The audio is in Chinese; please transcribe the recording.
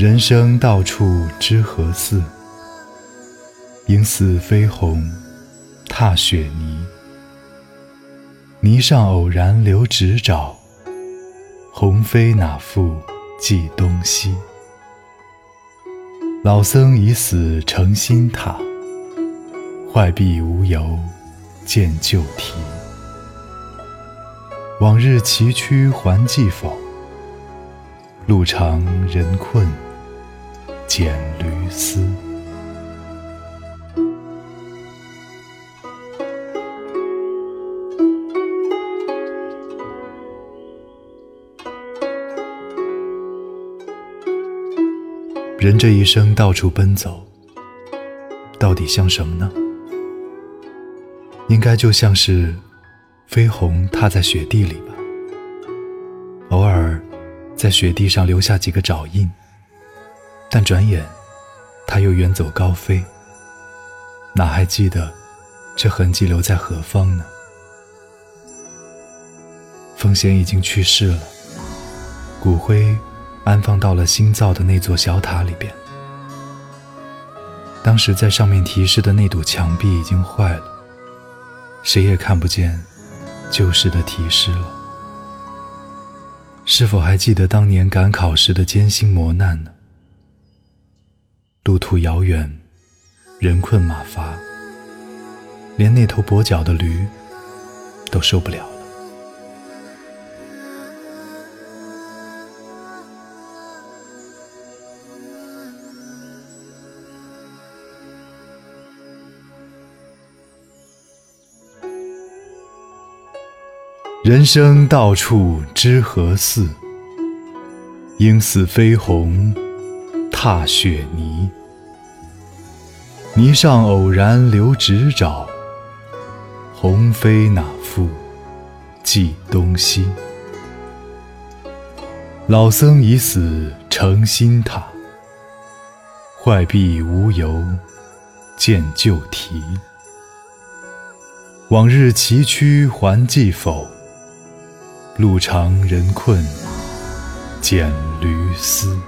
人生到处知何似？应似飞鸿踏雪泥。泥上偶然留指爪，鸿飞哪复计东西？老僧已死成新塔，坏壁无由见旧题。往日崎岖还记否？路长人困剪驴丝。人这一生到处奔走，到底像什么呢？应该就像是飞鸿踏在雪地里吧，偶尔在雪地上留下几个爪印，但转眼他又远走高飞，哪还记得这痕迹留在何方呢？风贤已经去世了，骨灰。安放到了新造的那座小塔里边。当时在上面提示的那堵墙壁已经坏了，谁也看不见旧时的提示了。是否还记得当年赶考时的艰辛磨难呢？路途遥远，人困马乏，连那头跛脚的驴都受不了了。人生到处知何似？应似飞鸿踏雪泥。泥上偶然留指爪，鸿飞哪复计东西？老僧已死成新塔，坏壁无由见旧题。往日崎岖还记否？路长人困蹇驴嘶。